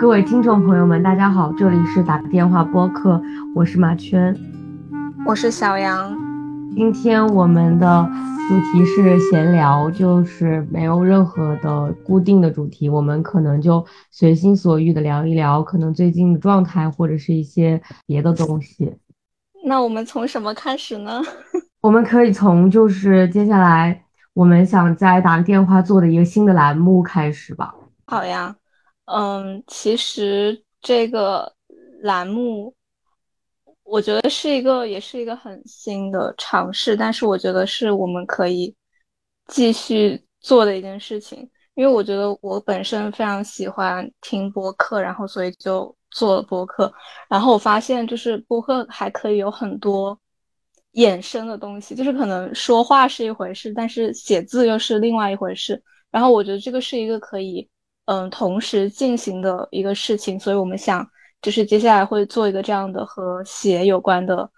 各位听众朋友们，大家好，这里是打电话播客，我是马圈，我是小杨。今天我们的主题是闲聊，就是没有任何的固定的主题，我们可能就随心所欲的聊一聊，可能最近的状态或者是一些别的东西。那我们从什么开始呢？我们可以从就是接下来我们想在打个电话做的一个新的栏目开始吧。好呀。嗯，其实这个栏目，我觉得是一个，也是一个很新的尝试，但是我觉得是我们可以继续做的一件事情，因为我觉得我本身非常喜欢听播客，然后所以就做了播客，然后我发现就是播客还可以有很多衍生的东西，就是可能说话是一回事，但是写字又是另外一回事，然后我觉得这个是一个可以。嗯，同时进行的一个事情，所以我们想，就是接下来会做一个这样的和写有关的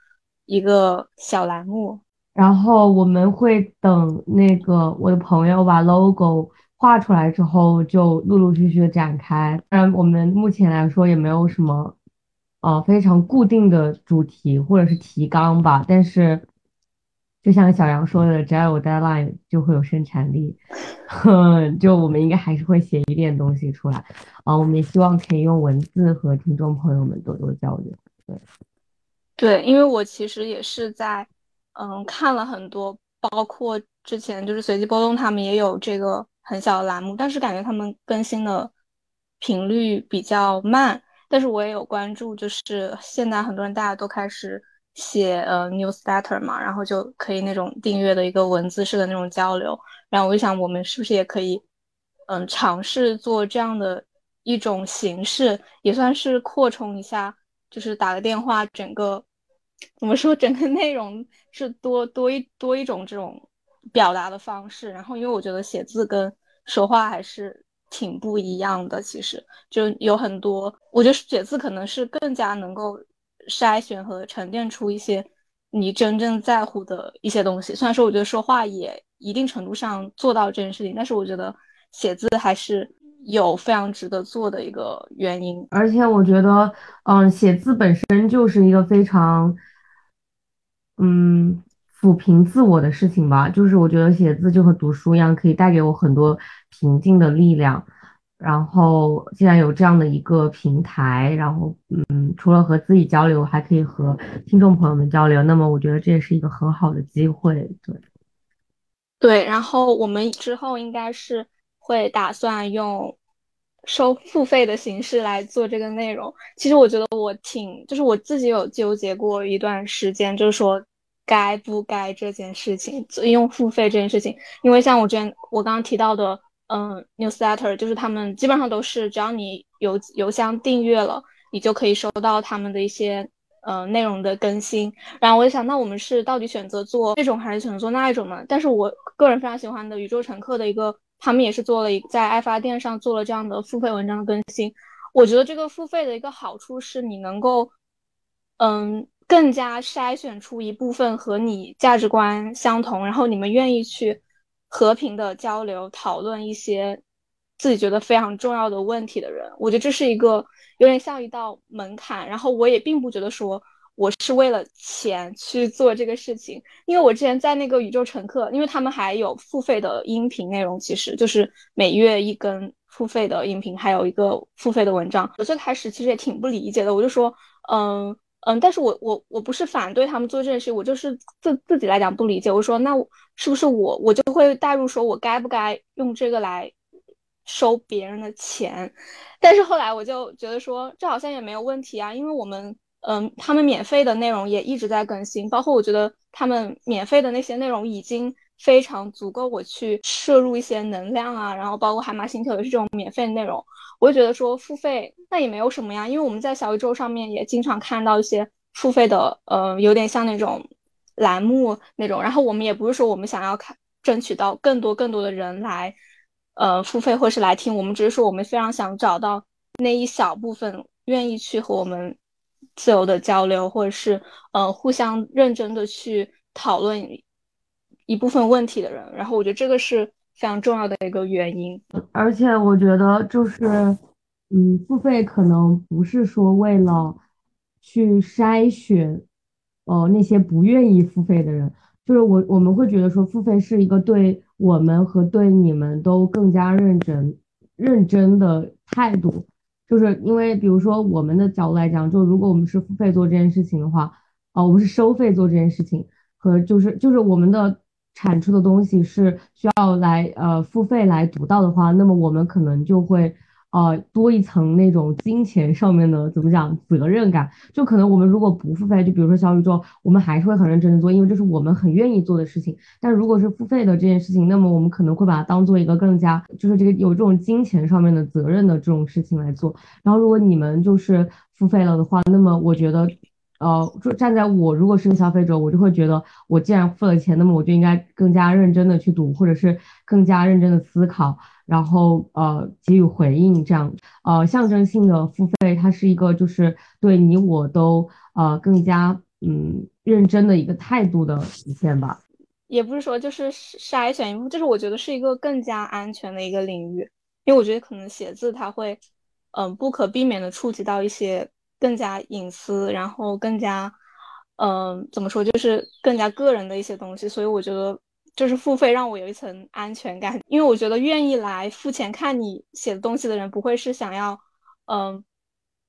一个小栏目，然后我们会等那个我的朋友把 logo 画出来之后，就陆陆续续的展开。当然，我们目前来说也没有什么，呃，非常固定的主题或者是提纲吧，但是。就像小杨说的，只要有 deadline 就会有生产力，就我们应该还是会写一点东西出来啊。我们也希望可以用文字和听众朋友们多多交流。对，对，因为我其实也是在嗯看了很多，包括之前就是随机波动他们也有这个很小的栏目，但是感觉他们更新的频率比较慢。但是我也有关注，就是现在很多人大家都开始。写呃 newsletter 嘛，然后就可以那种订阅的一个文字式的那种交流，然后我就想，我们是不是也可以，嗯，尝试做这样的一种形式，也算是扩充一下，就是打个电话，整个怎么说，整个内容是多多一多一种这种表达的方式。然后，因为我觉得写字跟说话还是挺不一样的，其实就有很多，我觉得写字可能是更加能够。筛选和沉淀出一些你真正在乎的一些东西。虽然说，我觉得说话也一定程度上做到这件事情，但是我觉得写字还是有非常值得做的一个原因。而且我觉得，嗯，写字本身就是一个非常，嗯，抚平自我的事情吧。就是我觉得写字就和读书一样，可以带给我很多平静的力量。然后，既然有这样的一个平台，然后，嗯，除了和自己交流，还可以和听众朋友们交流，那么我觉得这也是一个很好的机会。对，对。然后我们之后应该是会打算用收付费的形式来做这个内容。其实我觉得我挺，就是我自己有纠结过一段时间，就是说该不该这件事情用付费这件事情，因为像我之前我刚刚提到的。嗯，newsletter 就是他们基本上都是，只要你邮邮箱订阅了，你就可以收到他们的一些呃内容的更新。然后我就想，那我们是到底选择做这种还是选择做那一种呢？但是我个人非常喜欢的宇宙乘客的一个，他们也是做了一在爱发电上做了这样的付费文章的更新。我觉得这个付费的一个好处是你能够嗯更加筛选出一部分和你价值观相同，然后你们愿意去。和平的交流、讨论一些自己觉得非常重要的问题的人，我觉得这是一个有点像一道门槛。然后我也并不觉得说我是为了钱去做这个事情，因为我之前在那个宇宙乘客，因为他们还有付费的音频内容，其实就是每月一根付费的音频，还有一个付费的文章。我最开始其实也挺不理解的，我就说，嗯。嗯，但是我我我不是反对他们做这件事，我就是自自己来讲不理解。我说那是不是我我就会带入说，我该不该用这个来收别人的钱？但是后来我就觉得说，这好像也没有问题啊，因为我们嗯，他们免费的内容也一直在更新，包括我觉得他们免费的那些内容已经非常足够我去摄入一些能量啊，然后包括海马星球也是这种免费的内容。我就觉得说付费那也没有什么呀，因为我们在小宇宙上面也经常看到一些付费的，呃，有点像那种栏目那种。然后我们也不是说我们想要看争取到更多更多的人来，呃，付费或是来听，我们只是说我们非常想找到那一小部分愿意去和我们自由的交流，或者是呃互相认真的去讨论一部分问题的人。然后我觉得这个是。非常重要的一个原因，而且我觉得就是嗯，付费可能不是说为了去筛选，呃，那些不愿意付费的人，就是我我们会觉得说付费是一个对我们和对你们都更加认真认真的态度，就是因为比如说我们的角度来讲，就如果我们是付费做这件事情的话，啊、我们是收费做这件事情，和就是就是我们的产出的东西是需要来呃付费来读到的话，那么我们可能就会。呃多一层那种金钱上面的怎么讲责任感，就可能我们如果不付费，就比如说小宇宙，我们还是会很认真的做，因为这是我们很愿意做的事情。但如果是付费的这件事情，那么我们可能会把它当做一个更加就是这个有这种金钱上面的责任的这种事情来做。然后如果你们就是付费了的话，那么我觉得。呃，就站在我如果是个消费者，我就会觉得，我既然付了钱，那么我就应该更加认真的去读，或者是更加认真的思考，然后呃给予回应，这样呃象征性的付费，它是一个就是对你我都呃更加嗯认真的一个态度的体现吧。也不是说就是筛选一部分，就是我觉得是一个更加安全的一个领域，因为我觉得可能写字它会嗯不可避免的触及到一些。更加隐私，然后更加，嗯，怎么说，就是更加个人的一些东西。所以我觉得，就是付费让我有一层安全感，因为我觉得愿意来付钱看你写的东西的人，不会是想要，嗯，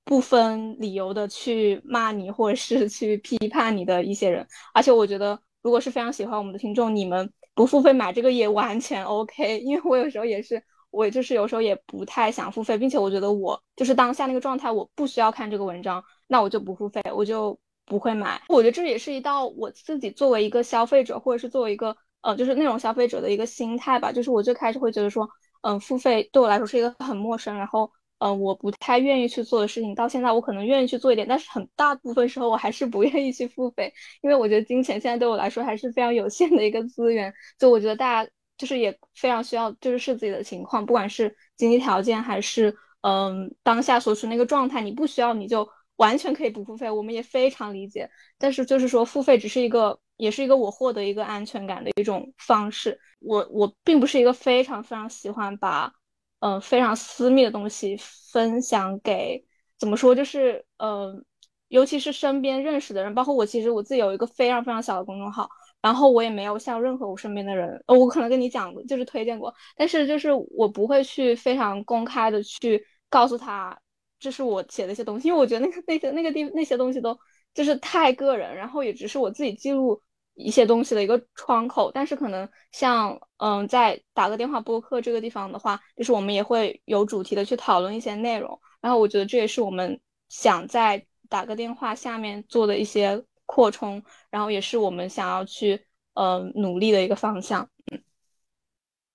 不分理由的去骂你或者是去批判你的一些人。而且我觉得，如果是非常喜欢我们的听众，你们不付费买这个也完全 OK，因为我有时候也是。我就是有时候也不太想付费，并且我觉得我就是当下那个状态，我不需要看这个文章，那我就不付费，我就不会买。我觉得这也是一道我自己作为一个消费者，或者是作为一个呃，就是那种消费者的一个心态吧。就是我最开始会觉得说，嗯，付费对我来说是一个很陌生，然后嗯，我不太愿意去做的事情。到现在我可能愿意去做一点，但是很大部分时候我还是不愿意去付费，因为我觉得金钱现在对我来说还是非常有限的一个资源。就我觉得大家。就是也非常需要，就是视自己的情况，不管是经济条件还是嗯当下所处那个状态，你不需要你就完全可以不付费，我们也非常理解。但是就是说付费只是一个，也是一个我获得一个安全感的一种方式。我我并不是一个非常非常喜欢把嗯非常私密的东西分享给怎么说，就是嗯尤其是身边认识的人，包括我其实我自己有一个非常非常小的公众号。然后我也没有向任何我身边的人，我可能跟你讲，就是推荐过，但是就是我不会去非常公开的去告诉他这是我写的一些东西，因为我觉得那个那些那个地那些东西都就是太个人，然后也只是我自己记录一些东西的一个窗口。但是可能像嗯，在打个电话播客这个地方的话，就是我们也会有主题的去讨论一些内容。然后我觉得这也是我们想在打个电话下面做的一些。扩充，然后也是我们想要去呃努力的一个方向。嗯，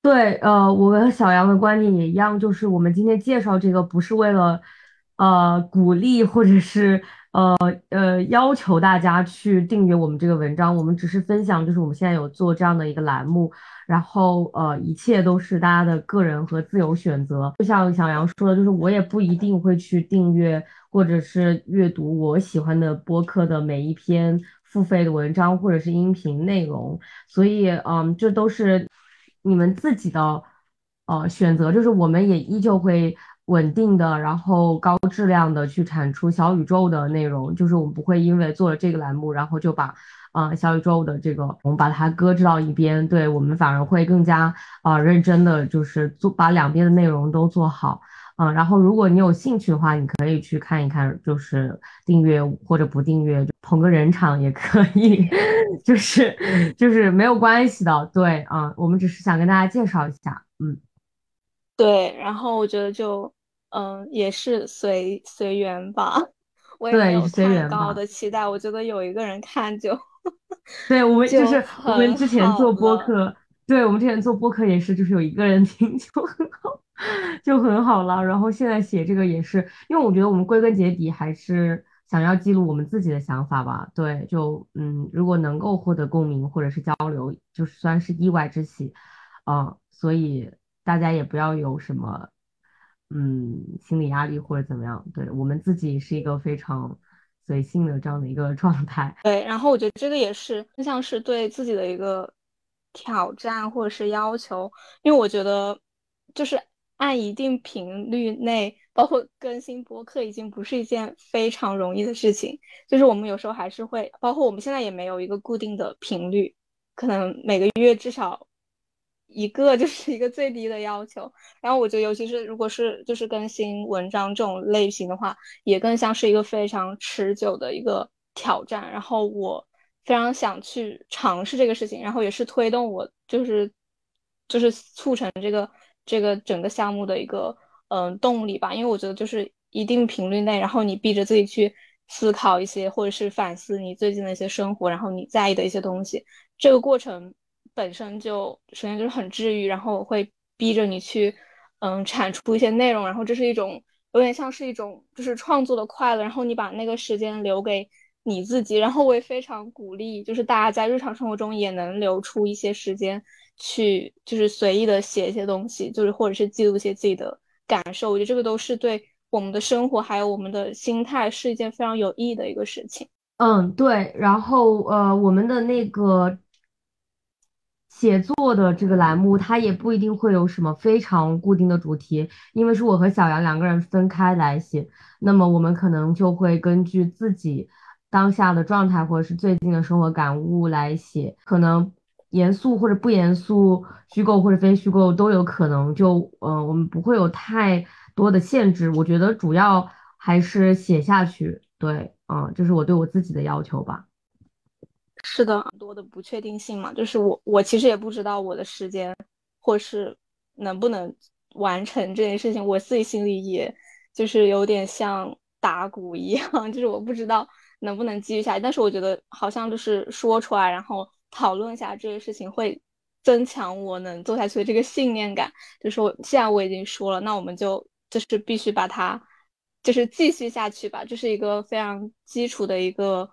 对，呃，我和小杨的观点也一样，就是我们今天介绍这个不是为了呃鼓励或者是呃呃要求大家去订阅我们这个文章，我们只是分享，就是我们现在有做这样的一个栏目，然后呃一切都是大家的个人和自由选择。就像小杨说的，就是我也不一定会去订阅。或者是阅读我喜欢的播客的每一篇付费的文章或者是音频内容，所以嗯，这都是你们自己的呃选择，就是我们也依旧会稳定的，然后高质量的去产出小宇宙的内容，就是我们不会因为做了这个栏目，然后就把啊小宇宙的这个我们把它搁置到一边，对我们反而会更加啊认真的就是做把两边的内容都做好。嗯，然后如果你有兴趣的话，你可以去看一看，就是订阅或者不订阅，捧个人场也可以，就是就是没有关系的。对啊，我们只是想跟大家介绍一下，嗯，对。然后我觉得就嗯也是随随缘吧，我也没有太高的期待。我觉得有一个人看就，对我们就是我们之前做播客，对我们之前做播客也是，就是有一个人 听就很好。就很好了，然后现在写这个也是，因为我觉得我们归根结底还是想要记录我们自己的想法吧。对，就嗯，如果能够获得共鸣或者是交流，就算是意外之喜，啊，所以大家也不要有什么嗯心理压力或者怎么样。对我们自己是一个非常随性的这样的一个 状态。对，然后我觉得这个也是更像是对自己的一个挑战或者是要求，因为我觉得就是。按一定频率内，包括更新播客，已经不是一件非常容易的事情。就是我们有时候还是会，包括我们现在也没有一个固定的频率，可能每个月至少一个就是一个最低的要求。然后我觉得，尤其是如果是就是更新文章这种类型的话，也更像是一个非常持久的一个挑战。然后我非常想去尝试这个事情，然后也是推动我就是就是促成这个。这个整个项目的一个嗯动力吧，因为我觉得就是一定频率内，然后你逼着自己去思考一些，或者是反思你最近的一些生活，然后你在意的一些东西，这个过程本身就首先就是很治愈，然后会逼着你去嗯产出一些内容，然后这是一种有点像是一种就是创作的快乐，然后你把那个时间留给你自己，然后我也非常鼓励，就是大家在日常生活中也能留出一些时间。去就是随意的写一些东西，就是或者是记录一些自己的感受，我觉得这个都是对我们的生活还有我们的心态是一件非常有意义的一个事情。嗯，对。然后呃，我们的那个写作的这个栏目，它也不一定会有什么非常固定的主题，因为是我和小杨两个人分开来写，那么我们可能就会根据自己当下的状态或者是最近的生活感悟来写，可能。严肃或者不严肃，虚构或者非虚构都有可能。就嗯，我们不会有太多的限制。我觉得主要还是写下去。对，嗯，这是我对我自己的要求吧。是的，很多的不确定性嘛，就是我我其实也不知道我的时间或是能不能完成这件事情。我自己心里也就是有点像打鼓一样，就是我不知道能不能继续下去。但是我觉得好像就是说出来，然后。讨论一下这个事情，会增强我能做下去的这个信念感。就是我现在我已经说了，那我们就就是必须把它就是继续下去吧。这是一个非常基础的一个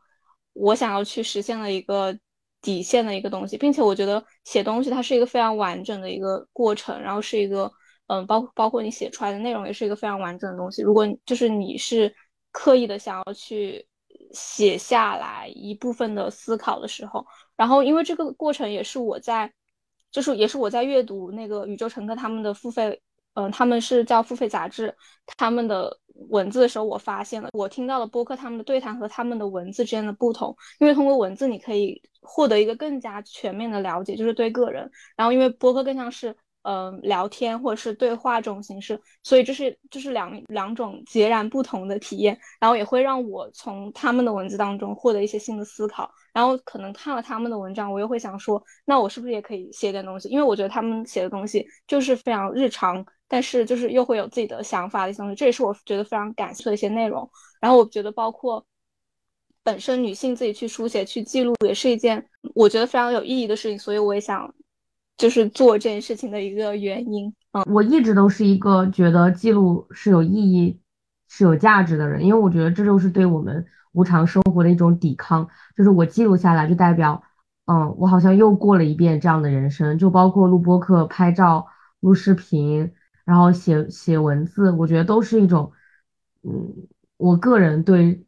我想要去实现的一个底线的一个东西，并且我觉得写东西它是一个非常完整的一个过程，然后是一个嗯，包包括你写出来的内容也是一个非常完整的东西。如果就是你是刻意的想要去写下来一部分的思考的时候。然后，因为这个过程也是我在，就是也是我在阅读那个宇宙乘客他们的付费，嗯，他们是叫付费杂志，他们的文字的时候，我发现了，我听到了播客他们的对谈和他们的文字之间的不同，因为通过文字你可以获得一个更加全面的了解，就是对个人，然后因为播客更像是。嗯，聊天或者是对话这种形式，所以这是这是两两种截然不同的体验，然后也会让我从他们的文字当中获得一些新的思考，然后可能看了他们的文章，我又会想说，那我是不是也可以写点东西？因为我觉得他们写的东西就是非常日常，但是就是又会有自己的想法的一些东西，这也是我觉得非常感兴趣的一些内容。然后我觉得包括本身女性自己去书写去记录，也是一件我觉得非常有意义的事情，所以我也想。就是做这件事情的一个原因。嗯，我一直都是一个觉得记录是有意义、是有价值的人，因为我觉得这就是对我们无常生活的一种抵抗。就是我记录下来，就代表，嗯，我好像又过了一遍这样的人生。就包括录播课、拍照、录视频，然后写写文字，我觉得都是一种，嗯，我个人对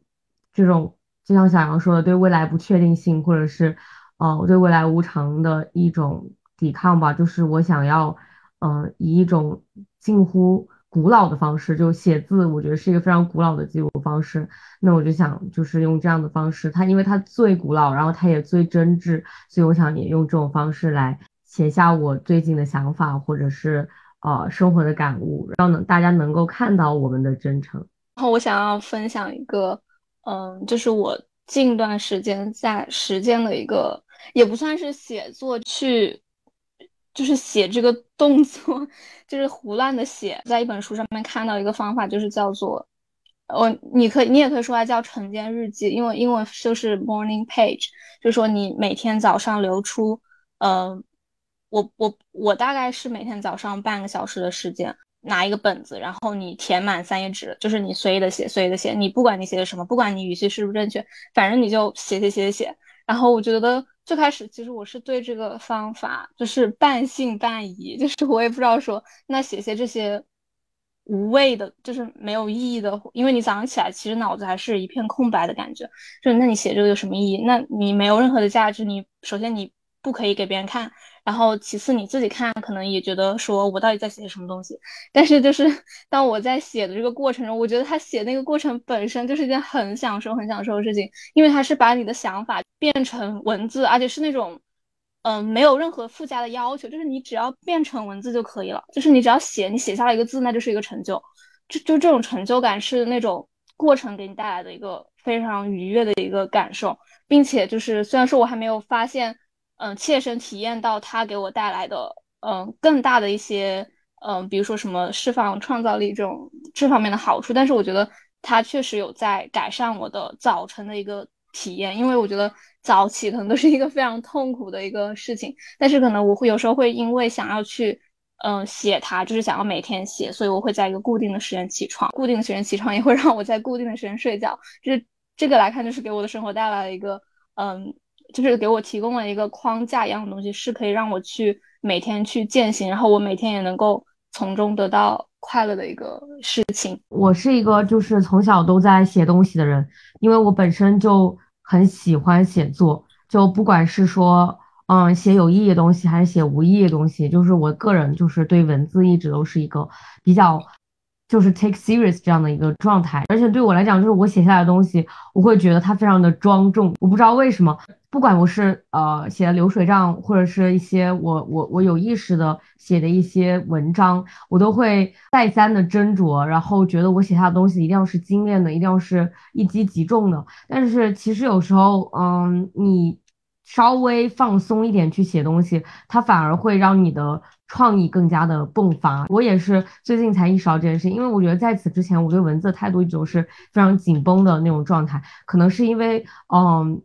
这种，就像小杨说的，对未来不确定性，或者是，呃，我对未来无常的一种。抵抗吧，就是我想要，嗯，以一种近乎古老的方式，就写字，我觉得是一个非常古老的记录方式。那我就想，就是用这样的方式，它因为它最古老，然后它也最真挚，所以我想也用这种方式来写下我最近的想法，或者是啊生活的感悟，让能大家能够看到我们的真诚。然后我想要分享一个，嗯，就是我近段时间在实践的一个，也不算是写作去。就是写这个动作，就是胡乱的写。在一本书上面看到一个方法，就是叫做，我你可以你也可以说它叫晨间日记，因为英文就是 morning page，就是说你每天早上留出，嗯，我我我大概是每天早上半个小时的时间，拿一个本子，然后你填满三页纸，就是你随意的写，随意的写，你不管你写的什么，不管你语气是不是正确，反正你就写写写写写。然后我觉得。最开始其实我是对这个方法就是半信半疑，就是 我也不知道说那写写这些无谓的，就是没有意义的，因为你早上起来其实脑子还是一片空白的感觉，就是那你写这个有什么意义？那你没有任何的价值，你首先你不可以给别人看，然后其次你自己看可能也觉得说我到底在写什么东西，但是就是当我在写的这个过程中，我觉得他写那个过程本身就是一件很享受、很享受的事情，因为他是把你的想法变成文字，而且是那种。嗯，没有任何附加的要求，就是你只要变成文字就可以了。就是你只要写，你写下了一个字，那就是一个成就。就就这种成就感是那种过程给你带来的一个非常愉悦的一个感受，并且就是虽然说我还没有发现，嗯，切身体验到它给我带来的嗯更大的一些嗯，比如说什么释放创造力这种这方面的好处，但是我觉得它确实有在改善我的早晨的一个体验，因为我觉得。早起可能都是一个非常痛苦的一个事情，但是可能我会有时候会因为想要去，嗯，写它，就是想要每天写，所以我会在一个固定的时间起床，固定的时间起床也会让我在固定的时间睡觉，就是这个来看，就是给我的生活带来了一个，嗯，就是给我提供了一个框架一样的东西，是可以让我去每天去践行，然后我每天也能够从中得到快乐的一个事情。我是一个就是从小都在写东西的人，因为我本身就。很喜欢写作，就不管是说，嗯，写有意义的东西，还是写无意义的东西，就是我个人就是对文字一直都是一个比较，就是 take serious 这样的一个状态。而且对我来讲，就是我写下来的东西，我会觉得它非常的庄重。我不知道为什么。不管我是呃写的流水账，或者是一些我我我有意识的写的一些文章，我都会再三的斟酌，然后觉得我写下的东西一定要是精炼的，一定要是一击即中的。但是其实有时候，嗯，你稍微放松一点去写东西，它反而会让你的创意更加的迸发。我也是最近才意识到这件事，因为我觉得在此之前，我对文字的态度一直都是非常紧绷的那种状态，可能是因为，嗯。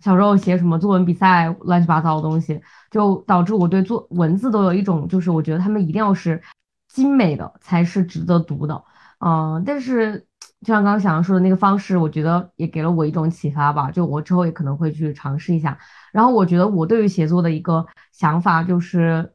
小时候写什么作文比赛，乱七八糟的东西，就导致我对作文字都有一种，就是我觉得他们一定要是精美的才是值得读的。嗯，但是就像刚刚想要说的那个方式，我觉得也给了我一种启发吧。就我之后也可能会去尝试一下。然后我觉得我对于写作的一个想法就是，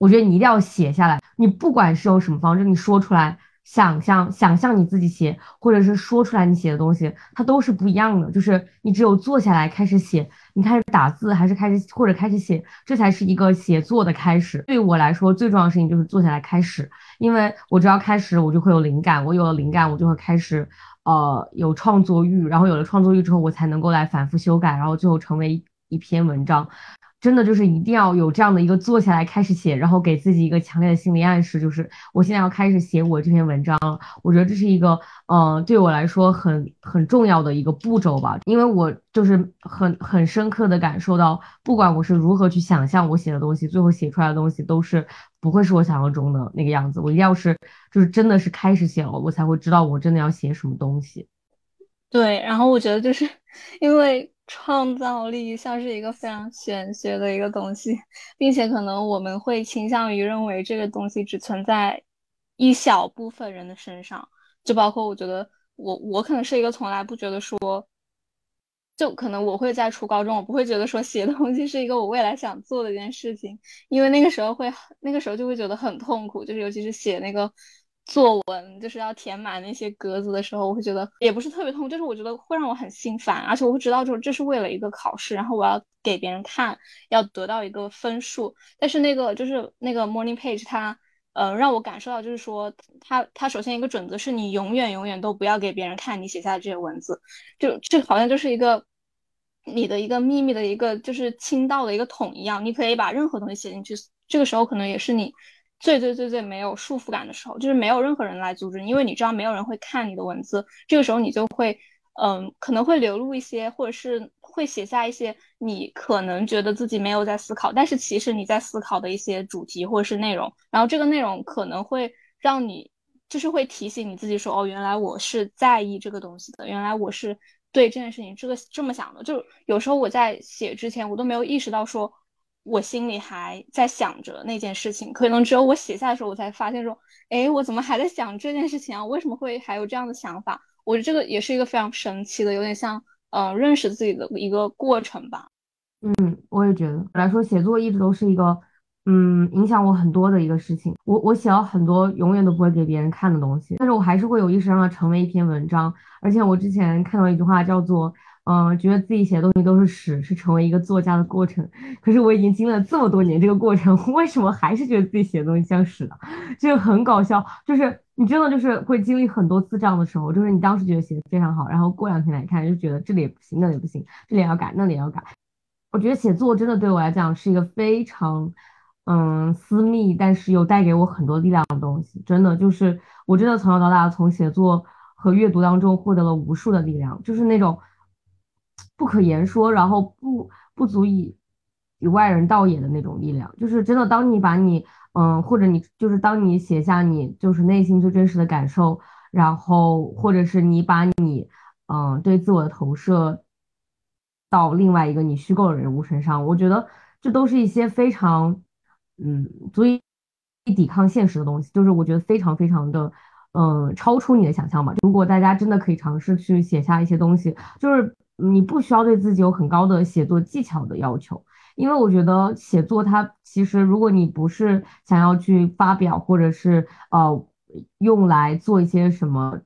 我觉得你一定要写下来，你不管是用什么方式，你说出来。想象想象你自己写，或者是说出来你写的东西，它都是不一样的。就是你只有坐下来开始写，你开始打字，还是开始或者开始写，这才是一个写作的开始。对我来说，最重要的事情就是坐下来开始，因为我只要开始，我就会有灵感，我有了灵感，我就会开始，呃，有创作欲，然后有了创作欲之后，我才能够来反复修改，然后最后成为一篇文章。真的就是一定要有这样的一个坐下来开始写，然后给自己一个强烈的心理暗示，就是我现在要开始写我这篇文章了。我觉得这是一个，嗯，对我来说很很重要的一个步骤吧，因为我就是很很深刻的感受到，不管我是如何去想象我写的东西，最后写出来的东西都是不会是我想象中的那个样子。我一定要是就是真的是开始写了，我才会知道我真的要写什么东西。对，然后我觉得就是因为。创造力像是一个非常玄学的一个东西，并且可能我们会倾向于认为这个东西只存在一小部分人的身上，就包括我觉得我我可能是一个从来不觉得说，就可能我会在初高中，我不会觉得说写东西是一个我未来想做的一件事情，因为那个时候会那个时候就会觉得很痛苦，就是尤其是写那个。作文就是要填满那些格子的时候，我会觉得也不是特别痛，就是我觉得会让我很心烦，而且我会知道，就是这是为了一个考试，然后我要给别人看，要得到一个分数。但是那个就是那个 morning page，它呃让我感受到，就是说它它首先一个准则是你永远永远都不要给别人看你写下的这些文字，就这好像就是一个你的一个秘密的一个就是倾倒的一个桶一样，你可以把任何东西写进去，这个时候可能也是你。最最最最没有束缚感的时候，就是没有任何人来阻止你，因为你知道没有人会看你的文字。这个时候你就会，嗯，可能会流露一些，或者是会写下一些你可能觉得自己没有在思考，但是其实你在思考的一些主题或者是内容。然后这个内容可能会让你，就是会提醒你自己说，哦，原来我是在意这个东西的，原来我是对这件事情这个这么想的。就有时候我在写之前，我都没有意识到说。我心里还在想着那件事情，可能只有我写下的时候，我才发现说，哎，我怎么还在想这件事情啊？为什么会还有这样的想法？我觉得这个也是一个非常神奇的，有点像，嗯，认识自己的一个过程吧。嗯，我也觉得，来说写作一直都是一个，嗯，影响我很多的一个事情。我我写了很多永远都不会给别人看的东西，但是我还是会有意识让它成为一篇文章。而且我之前看到一句话叫做。嗯，觉得自己写的东西都是屎，是成为一个作家的过程。可是我已经经历了这么多年这个过程，为什么还是觉得自己写的东西像屎呢？就很搞笑，就是你真的就是会经历很多次这样的时候，就是你当时觉得写的非常好，然后过两天来看就觉得这里也不行，那里也不行，这里也要改，那里也要改。我觉得写作真的对我来讲是一个非常，嗯，私密，但是又带给我很多力量的东西。真的就是，我真的从小到大从写作和阅读当中获得了无数的力量，就是那种不可言说，然后不不足以与外人道也的那种力量。就是真的，当你把你，嗯，或者你就是当你写下你就是内心最真实的感受，然后或者是你把你，嗯，对自我的投射。到另外一个你虚构的人物身上，我觉得这都是一些非常，嗯，足以抵抗现实的东西。就是我觉得非常非常的，嗯，超出你的想象吧。如果大家真的可以尝试去写下一些东西，就是你不需要对自己有很高的写作技巧的要求，因为我觉得写作它其实，如果你不是想要去发表，或者是呃用来做一些什么。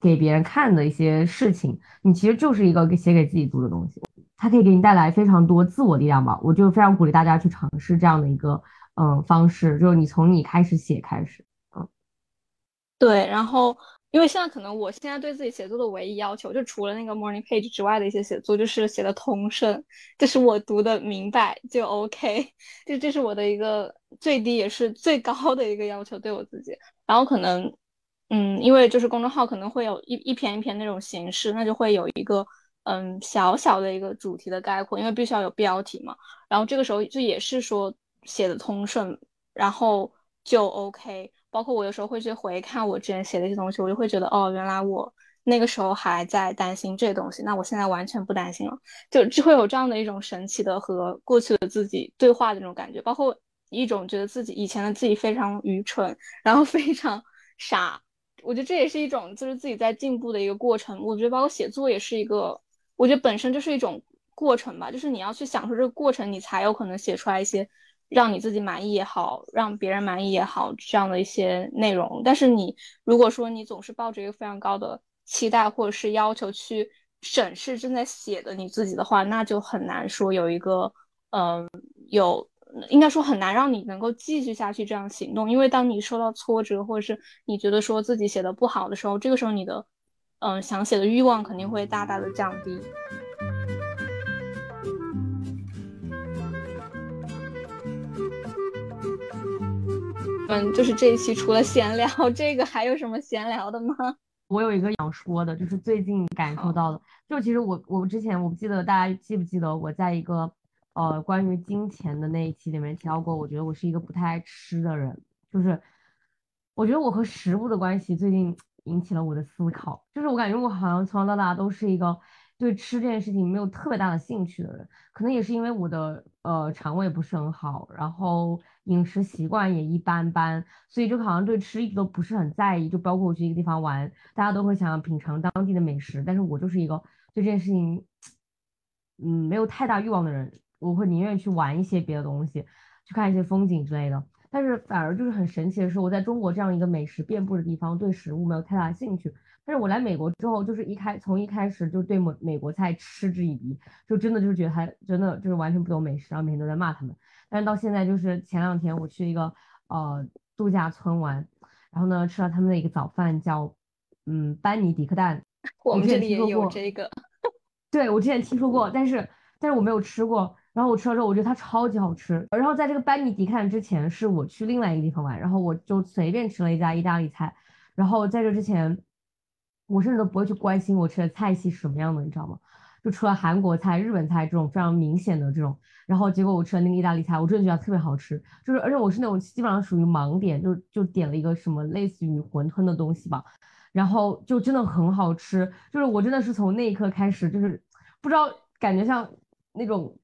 给别人看的一些事情，你其实就是一个给写给自己读的东西，它可以给你带来非常多自我力量吧。我就非常鼓励大家去尝试这样的一个嗯方式，就是你从你开始写开始，对。然后，因为现在可能我现在对自己写作的唯一要求，就除了那个 morning page 之外的一些写作，就是写的通顺，就是我读的明白就 OK，就这是我的一个最低也是最高的一个要求对我自己。然后可能。嗯，因为就是公众号可能会有一一篇一篇那种形式，那就会有一个嗯小小的一个主题的概括，因为必须要有标题嘛。然后这个时候就也是说写的通顺，然后就 OK。包括我有时候会去回看我之前写的一些东西，我就会觉得哦，原来我那个时候还在担心这东西，那我现在完全不担心了，就就会有这样的一种神奇的和过去的自己对话的那种感觉，包括一种觉得自己以前的自己非常愚蠢，然后非常傻。我觉得这也是一种，就是自己在进步的一个过程。我觉得包括写作也是一个，我觉得本身就是一种过程吧。就是你要去享受这个过程，你才有可能写出来一些让你自己满意也好，让别人满意也好这样的一些内容。但是你如果说你总是抱着一个非常高的期待或者是要求去审视正在写的你自己的话，那就很难说有一个，嗯，有。应该说很难让你能够继续下去这样行动，因为当你受到挫折，或者是你觉得说自己写的不好的时候，这个时候你的，嗯，想写的欲望肯定会大大的降低。嗯，就是这一期除了闲聊，这个还有什么闲聊的吗？我有一个想说的，就是最近感受到的，就其实我我之前我不记得大家记不记得我在一个。呃，关于金钱的那一期里面提到过，我觉得我是一个不太爱吃的人，就是我觉得我和食物的关系最近引起了我的思考，就是我感觉我好像从小到大都是一个对吃这件事情没有特别大的兴趣的人，可能也是因为我的呃肠胃不是很好，然后饮食习惯也一般般，所以就好像对吃一直都不是很在意，就包括我去一个地方玩，大家都会想要品尝当地的美食，但是我就是一个对这件事情嗯没有太大欲望的人。我会宁愿去玩一些别的东西，去看一些风景之类的。但是反而就是很神奇的是，我在中国这样一个美食遍布的地方，对食物没有太大兴趣。但是我来美国之后，就是一开从一开始就对美美国菜嗤之以鼻，就真的就是觉得他真的就是完全不懂美食，然后每天都在骂他们。但是到现在就是前两天我去一个呃度假村玩，然后呢吃了他们的一个早饭，叫嗯班尼迪克蛋。我们这里也有这个。对，我之前听说过，但是但是我没有吃过。然后我吃了之后，我觉得它超级好吃。然后在这个班尼迪克蛋之前，是我去另外一个地方玩，然后我就随便吃了一家意大利菜。然后在这之前，我甚至都不会去关心我吃的菜系是什么样的，你知道吗？就除了韩国菜、日本菜这种非常明显的这种，然后结果我吃了那个意大利菜，我真的觉得特别好吃。就是而且我是那种基本上属于盲点，就就点了一个什么类似于馄饨的东西吧，然后就真的很好吃。就是我真的是从那一刻开始，就是不知道感觉像那种。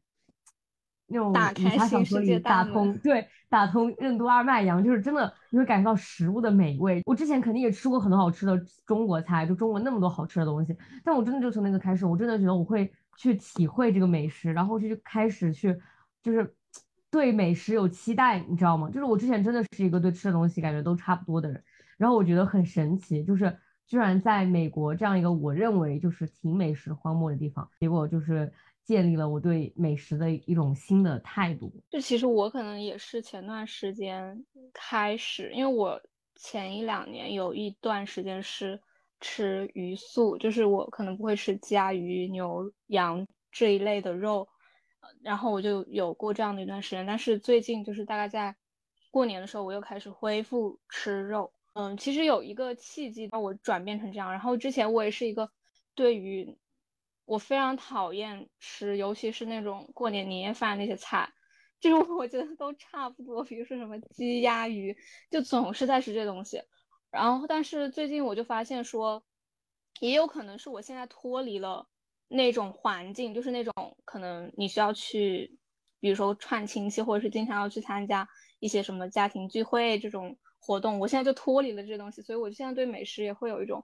那种武侠小说里打通，对，打通任督二脉一样，就是真的你会感受到食物的美味。我之前肯定也吃过很多好吃的中国菜，就中国那么多好吃的东西，但我真的就从那个开始，我真的觉得我会去体会这个美食，然后就开始去，就是 对美食有期待，你知道吗？就是我之前真的是一个对吃的东西感觉都差不多的人，然后我觉得很神奇，就是居然在美国这样一个我认为就是挺美食荒漠的地方，结果就是建立了我对美食的一种新的态度。就其实我可能也是前段时间开始，因为我前一两年有一段时间是吃鱼素，就是我可能不会吃鸡鸭鱼牛羊这一类的肉，然后我就有过这样的一段时间。但是最近就是大概在过年的时候，我又开始恢复吃肉。嗯，其实有一个契机让我转变成这样。然后之前我也是一个对于我非常讨厌吃，尤其是那种过年年夜饭那些菜，就是 我觉得都差不多。比如说什么鸡鸭鱼，就总是在吃这东西。然后，但是最近我就发现说，也有可能是我现在脱离了那种环境，就是那种可能你需要去，比如说串亲戚，或者是经常要去参加一些什么家庭聚会这种。活动，我现在就脱离了这东西，所以我现在对美食也会有一种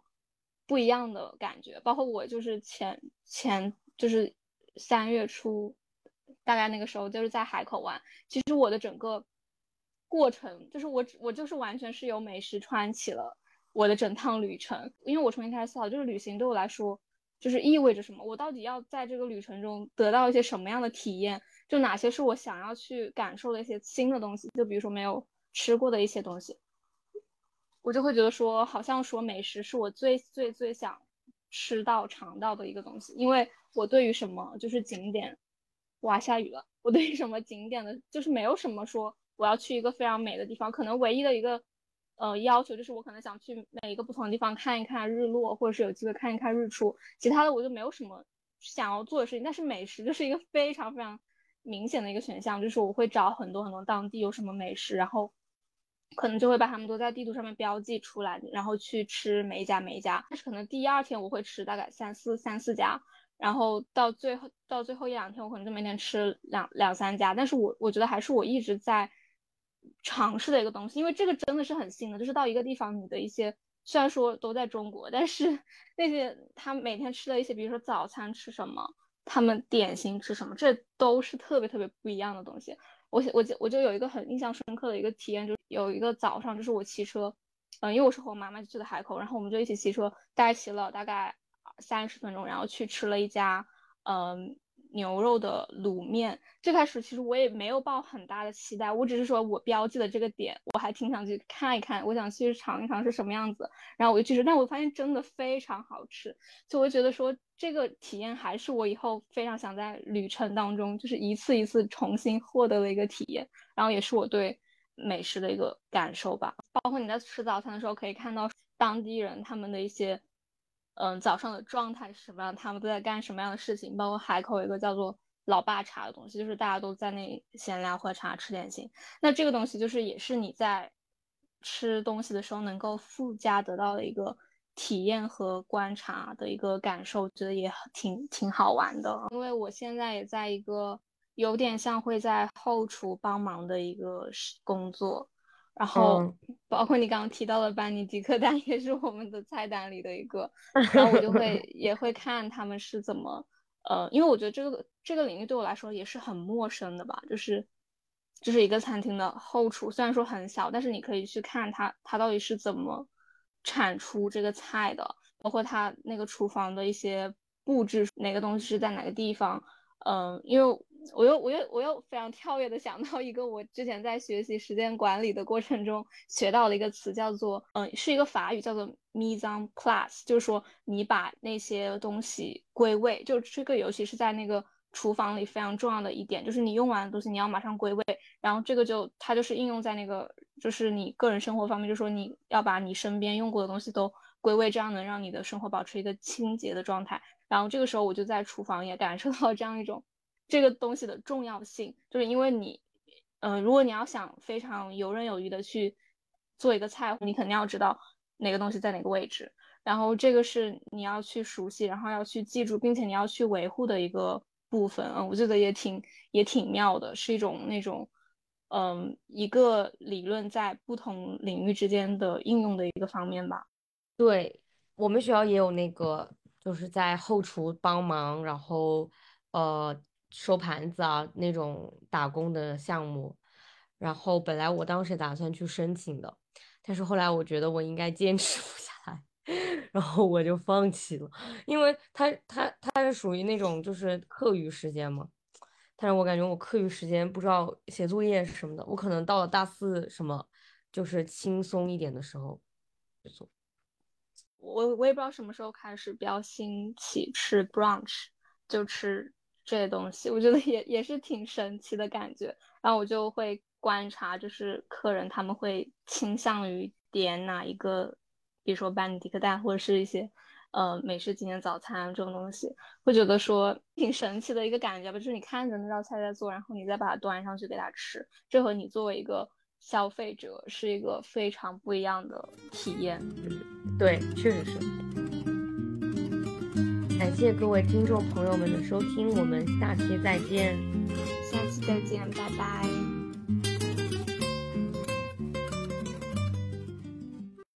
不一样的感觉。包括我就是前前就是三月初，大概那个时候就是在海口玩。其实我的整个过程，就是我我就是完全是由美食串起了我的整趟旅程。因为我重新开始思考，就是旅行对我来说就是意味着什么？我到底要在这个旅程中得到一些什么样的体验？就哪些是我想要去感受的一些新的东西？就比如说没有吃过的一些东西。我就会觉得说，好像说美食是我最最最想吃到尝到的一个东西，因为我对于什么就是景点，哇，下雨了。我对于什么景点的，就是没有什么说我要去一个非常美的地方，可能唯一的一个呃要求就是我可能想去每一个不同的地方看一看日落，或者是有机会看一看日出，其他的我就没有什么想要做的事情。但是美食就是一个非常非常明显的一个选项，就是我会找很多很多当地有什么美食，然后。可能就会把他们都在地图上面标记出来，然后去吃每一家每一家。但是可能第二天我会吃大概三四三四家，然后到最后到最后一两天我可能就每天吃两两三家。但是我我觉得还是我一直在尝试的一个东西，因为这个真的是很新的，就是到一个地方你的一些虽然说都在中国，但是 那些他每天吃的一些，比如说早餐吃什么，他们点心吃什么，这都是特别特别不一样的东西。我我我就有一个很印象深刻的一个体验，就是有一个早上，就是我骑车，嗯，因为我是和我妈妈去的海口，然后我们就一起骑车，大概骑了大概三十分钟，然后去吃了一家，嗯。牛肉的卤面，最开始其实我也没有抱很大的期待，我只是说我标记的这个点，我还挺想去看一看，我想去尝一尝是什么样子，然后我就去吃，但我发现真的非常好吃，所以我觉得说这个体验还是我以后非常想在旅程当中，就是一次一次重新获得的一个体验，然后也是我对美食的一个感受吧，包括你在吃早餐的时候可以看到当地人他们的一些。嗯，早上的状态是什么样？他们都在干什么样的事情？包括海口有一个叫做老爸茶的东西，就是大家都在那闲聊、喝茶、吃点心。那这个东西就是也是你在吃东西的时候能够附加得到的一个体验和观察的一个感受，觉得也挺挺好玩的。因为我现在也在一个有点像会在后厨帮忙的一个工作。然后，包括你刚刚提到的班尼迪克蛋 也是我们的菜单里的一个，然后我就会也会看他们是怎么，呃，因为我觉得这个这个领域对我来说也是很陌生的吧，就是就是一个餐厅的后厨，虽然说很小，但是你可以去看它它到底是怎么产出这个菜的，包括它那个厨房的一些布置，哪个东西是在哪个地方，嗯，因为。我又我又我又非常跳跃的想到一个我之前在学习时间管理的过程中学到的一个词，叫做嗯，是一个法语，叫做 mise en place，就是说你把那些东西归位，就这个尤其是在那个厨房里非常重要的一点，就是你用完的东西你要马上归位，然后这个就它就是应用在那个就是你个人生活方面，就是说你要把你身边用过的东西都归位，这样能让你的生活保持一个清洁的状态。然后这个时候我就在厨房也感受到这样一种。这个东西的重要性，就是因为你，嗯，如果你要想非常游刃有余的去做一个菜，你肯定要知道哪个东西在哪个位置，然后这个是你要去熟悉，然后要去记住，并且你要去维护的一个部分嗯，我觉得也挺也挺妙的，是一种那种，嗯，一个理论在不同领域之间的应用的一个方面吧。对我们学校也有那个，就是在后厨帮忙，然后呃。收盘子啊，那种打工的项目，然后本来我当时打算去申请的，但是后来我觉得我应该坚持不下来，然后我就放弃了，因为他他他是属于那种就是课余时间嘛，但是我感觉我课余时间不知道写作业什么的，我可能到了大四什么就是轻松一点的时候做。我我也不知道什么时候开始比较兴起吃 brunch，就吃这些东西，我觉得也也是挺神奇的感觉。然后我就会观察，就是客人他们会倾向于点哪一个，比如说班尼迪克蛋或者是一些呃美式经典早餐这种东西，会觉得说挺神奇的一个感觉吧。就是你看着那道菜在做，然后你再把它端上去给他吃，这和你作为一个。消费者是一个非常不一样的体验，对，确实是。感谢各位听众朋友们的收听，我们下期再见。下期再见，拜拜。